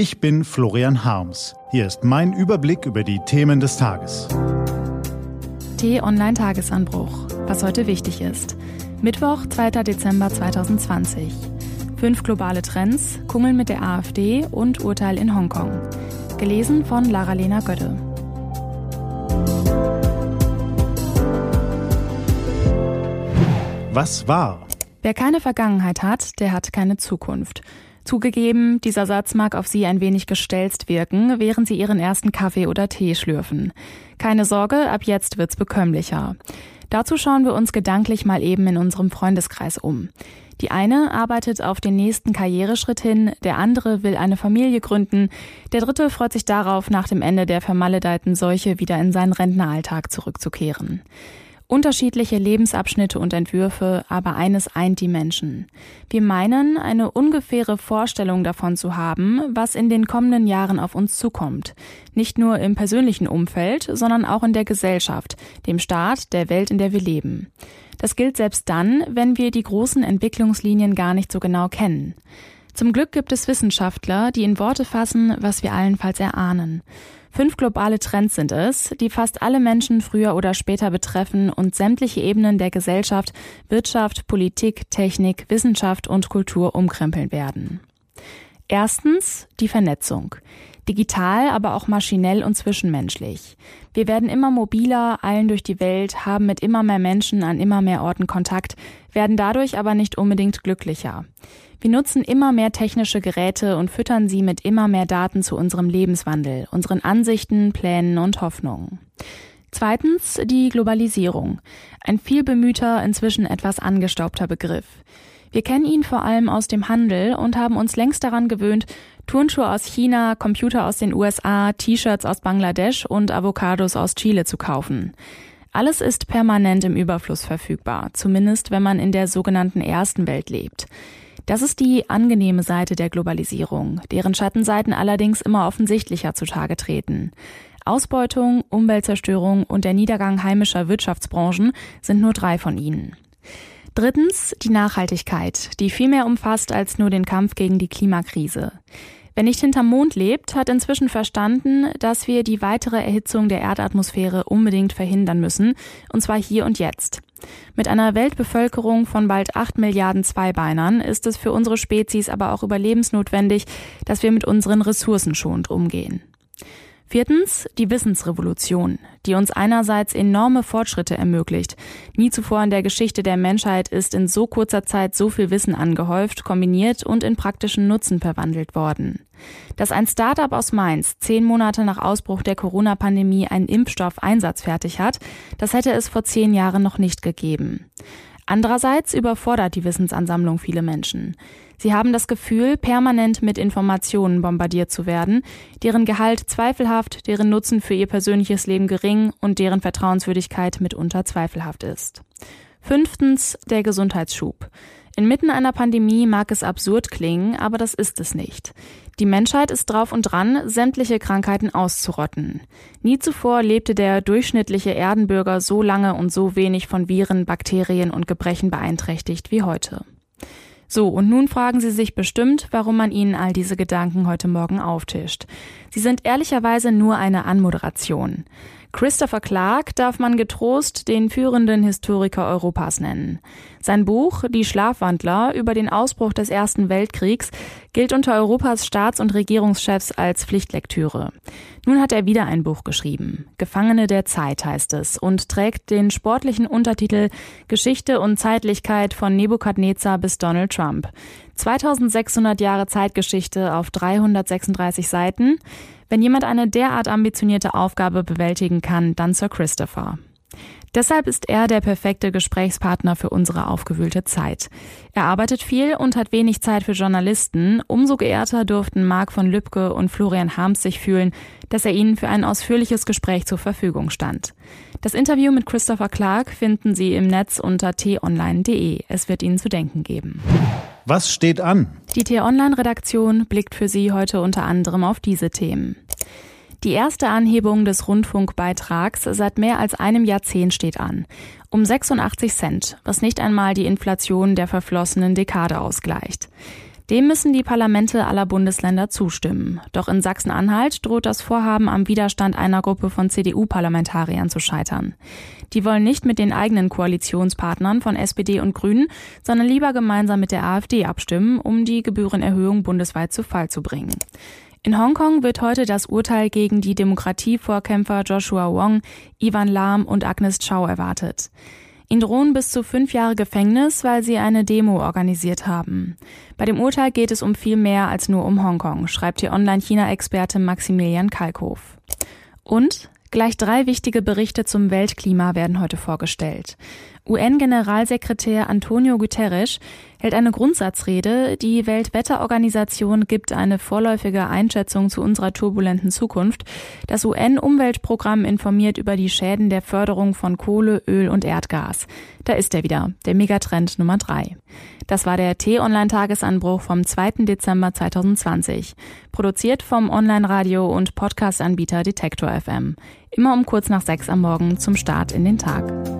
Ich bin Florian Harms. Hier ist mein Überblick über die Themen des Tages. T-Online Tagesanbruch. Was heute wichtig ist. Mittwoch, 2. Dezember 2020. Fünf globale Trends, Kungeln mit der AfD und Urteil in Hongkong. Gelesen von Lara-Lena Götte. Was war? Wer keine Vergangenheit hat, der hat keine Zukunft. Zugegeben, dieser Satz mag auf Sie ein wenig gestelzt wirken, während Sie Ihren ersten Kaffee oder Tee schlürfen. Keine Sorge, ab jetzt wird's bekömmlicher. Dazu schauen wir uns gedanklich mal eben in unserem Freundeskreis um. Die eine arbeitet auf den nächsten Karriereschritt hin, der andere will eine Familie gründen, der dritte freut sich darauf, nach dem Ende der vermaledeiten Seuche wieder in seinen Rentneralltag zurückzukehren. Unterschiedliche Lebensabschnitte und Entwürfe, aber eines eint die Menschen. Wir meinen, eine ungefähre Vorstellung davon zu haben, was in den kommenden Jahren auf uns zukommt. Nicht nur im persönlichen Umfeld, sondern auch in der Gesellschaft, dem Staat, der Welt, in der wir leben. Das gilt selbst dann, wenn wir die großen Entwicklungslinien gar nicht so genau kennen. Zum Glück gibt es Wissenschaftler, die in Worte fassen, was wir allenfalls erahnen. Fünf globale Trends sind es, die fast alle Menschen früher oder später betreffen und sämtliche Ebenen der Gesellschaft, Wirtschaft, Politik, Technik, Wissenschaft und Kultur umkrempeln werden. Erstens die Vernetzung. Digital, aber auch maschinell und zwischenmenschlich. Wir werden immer mobiler, eilen durch die Welt, haben mit immer mehr Menschen an immer mehr Orten Kontakt, werden dadurch aber nicht unbedingt glücklicher. Wir nutzen immer mehr technische Geräte und füttern sie mit immer mehr Daten zu unserem Lebenswandel, unseren Ansichten, Plänen und Hoffnungen. Zweitens die Globalisierung. Ein vielbemühter, inzwischen etwas angestaubter Begriff. Wir kennen ihn vor allem aus dem Handel und haben uns längst daran gewöhnt, Turnschuhe aus China, Computer aus den USA, T-Shirts aus Bangladesch und Avocados aus Chile zu kaufen. Alles ist permanent im Überfluss verfügbar, zumindest wenn man in der sogenannten ersten Welt lebt. Das ist die angenehme Seite der Globalisierung, deren Schattenseiten allerdings immer offensichtlicher zutage treten. Ausbeutung, Umweltzerstörung und der Niedergang heimischer Wirtschaftsbranchen sind nur drei von ihnen. Drittens die Nachhaltigkeit, die viel mehr umfasst als nur den Kampf gegen die Klimakrise. Wer nicht hinterm Mond lebt, hat inzwischen verstanden, dass wir die weitere Erhitzung der Erdatmosphäre unbedingt verhindern müssen, und zwar hier und jetzt. Mit einer Weltbevölkerung von bald acht Milliarden Zweibeinern ist es für unsere Spezies aber auch überlebensnotwendig, dass wir mit unseren Ressourcen schonend umgehen. Viertens die Wissensrevolution, die uns einerseits enorme Fortschritte ermöglicht. Nie zuvor in der Geschichte der Menschheit ist in so kurzer Zeit so viel Wissen angehäuft, kombiniert und in praktischen Nutzen verwandelt worden. Dass ein Startup aus Mainz zehn Monate nach Ausbruch der Corona-Pandemie einen Impfstoff einsatzfertig hat, das hätte es vor zehn Jahren noch nicht gegeben. Andererseits überfordert die Wissensansammlung viele Menschen. Sie haben das Gefühl, permanent mit Informationen bombardiert zu werden, deren Gehalt zweifelhaft, deren Nutzen für ihr persönliches Leben gering und deren Vertrauenswürdigkeit mitunter zweifelhaft ist. Fünftens der Gesundheitsschub. Inmitten einer Pandemie mag es absurd klingen, aber das ist es nicht. Die Menschheit ist drauf und dran, sämtliche Krankheiten auszurotten. Nie zuvor lebte der durchschnittliche Erdenbürger so lange und so wenig von Viren, Bakterien und Gebrechen beeinträchtigt wie heute. So, und nun fragen Sie sich bestimmt, warum man Ihnen all diese Gedanken heute Morgen auftischt. Sie sind ehrlicherweise nur eine Anmoderation. Christopher Clark darf man getrost den führenden Historiker Europas nennen. Sein Buch Die Schlafwandler über den Ausbruch des Ersten Weltkriegs gilt unter Europas Staats- und Regierungschefs als Pflichtlektüre. Nun hat er wieder ein Buch geschrieben. Gefangene der Zeit heißt es und trägt den sportlichen Untertitel Geschichte und Zeitlichkeit von Nebukadnezar bis Donald Trump. 2600 Jahre Zeitgeschichte auf 336 Seiten. Wenn jemand eine derart ambitionierte Aufgabe bewältigen kann, dann Sir Christopher. Deshalb ist er der perfekte Gesprächspartner für unsere aufgewühlte Zeit. Er arbeitet viel und hat wenig Zeit für Journalisten. Umso geehrter durften Marc von Lübcke und Florian Harms sich fühlen, dass er ihnen für ein ausführliches Gespräch zur Verfügung stand. Das Interview mit Christopher Clark finden Sie im Netz unter t-online.de. Es wird Ihnen zu denken geben. Was steht an? Die T-Online-Redaktion blickt für Sie heute unter anderem auf diese Themen. Die erste Anhebung des Rundfunkbeitrags seit mehr als einem Jahrzehnt steht an. Um 86 Cent, was nicht einmal die Inflation der verflossenen Dekade ausgleicht. Dem müssen die Parlamente aller Bundesländer zustimmen. Doch in Sachsen-Anhalt droht das Vorhaben am Widerstand einer Gruppe von CDU-Parlamentariern zu scheitern. Die wollen nicht mit den eigenen Koalitionspartnern von SPD und Grünen, sondern lieber gemeinsam mit der AfD abstimmen, um die Gebührenerhöhung bundesweit zu Fall zu bringen. In Hongkong wird heute das Urteil gegen die Demokratievorkämpfer Joshua Wong, Ivan Lam und Agnes Chow erwartet. Ihnen drohen bis zu fünf Jahre Gefängnis, weil sie eine Demo organisiert haben. Bei dem Urteil geht es um viel mehr als nur um Hongkong, schreibt die Online-China-Experte Maximilian Kalkhoff. Und Gleich drei wichtige Berichte zum Weltklima werden heute vorgestellt. UN-Generalsekretär Antonio Guterres hält eine Grundsatzrede. Die Weltwetterorganisation gibt eine vorläufige Einschätzung zu unserer turbulenten Zukunft. Das UN-Umweltprogramm informiert über die Schäden der Förderung von Kohle, Öl und Erdgas. Da ist er wieder, der Megatrend Nummer drei. Das war der T-Online-Tagesanbruch vom 2. Dezember 2020. Produziert vom Online-Radio- und Podcast-Anbieter Detektor FM. Immer um kurz nach sechs am Morgen zum Start in den Tag.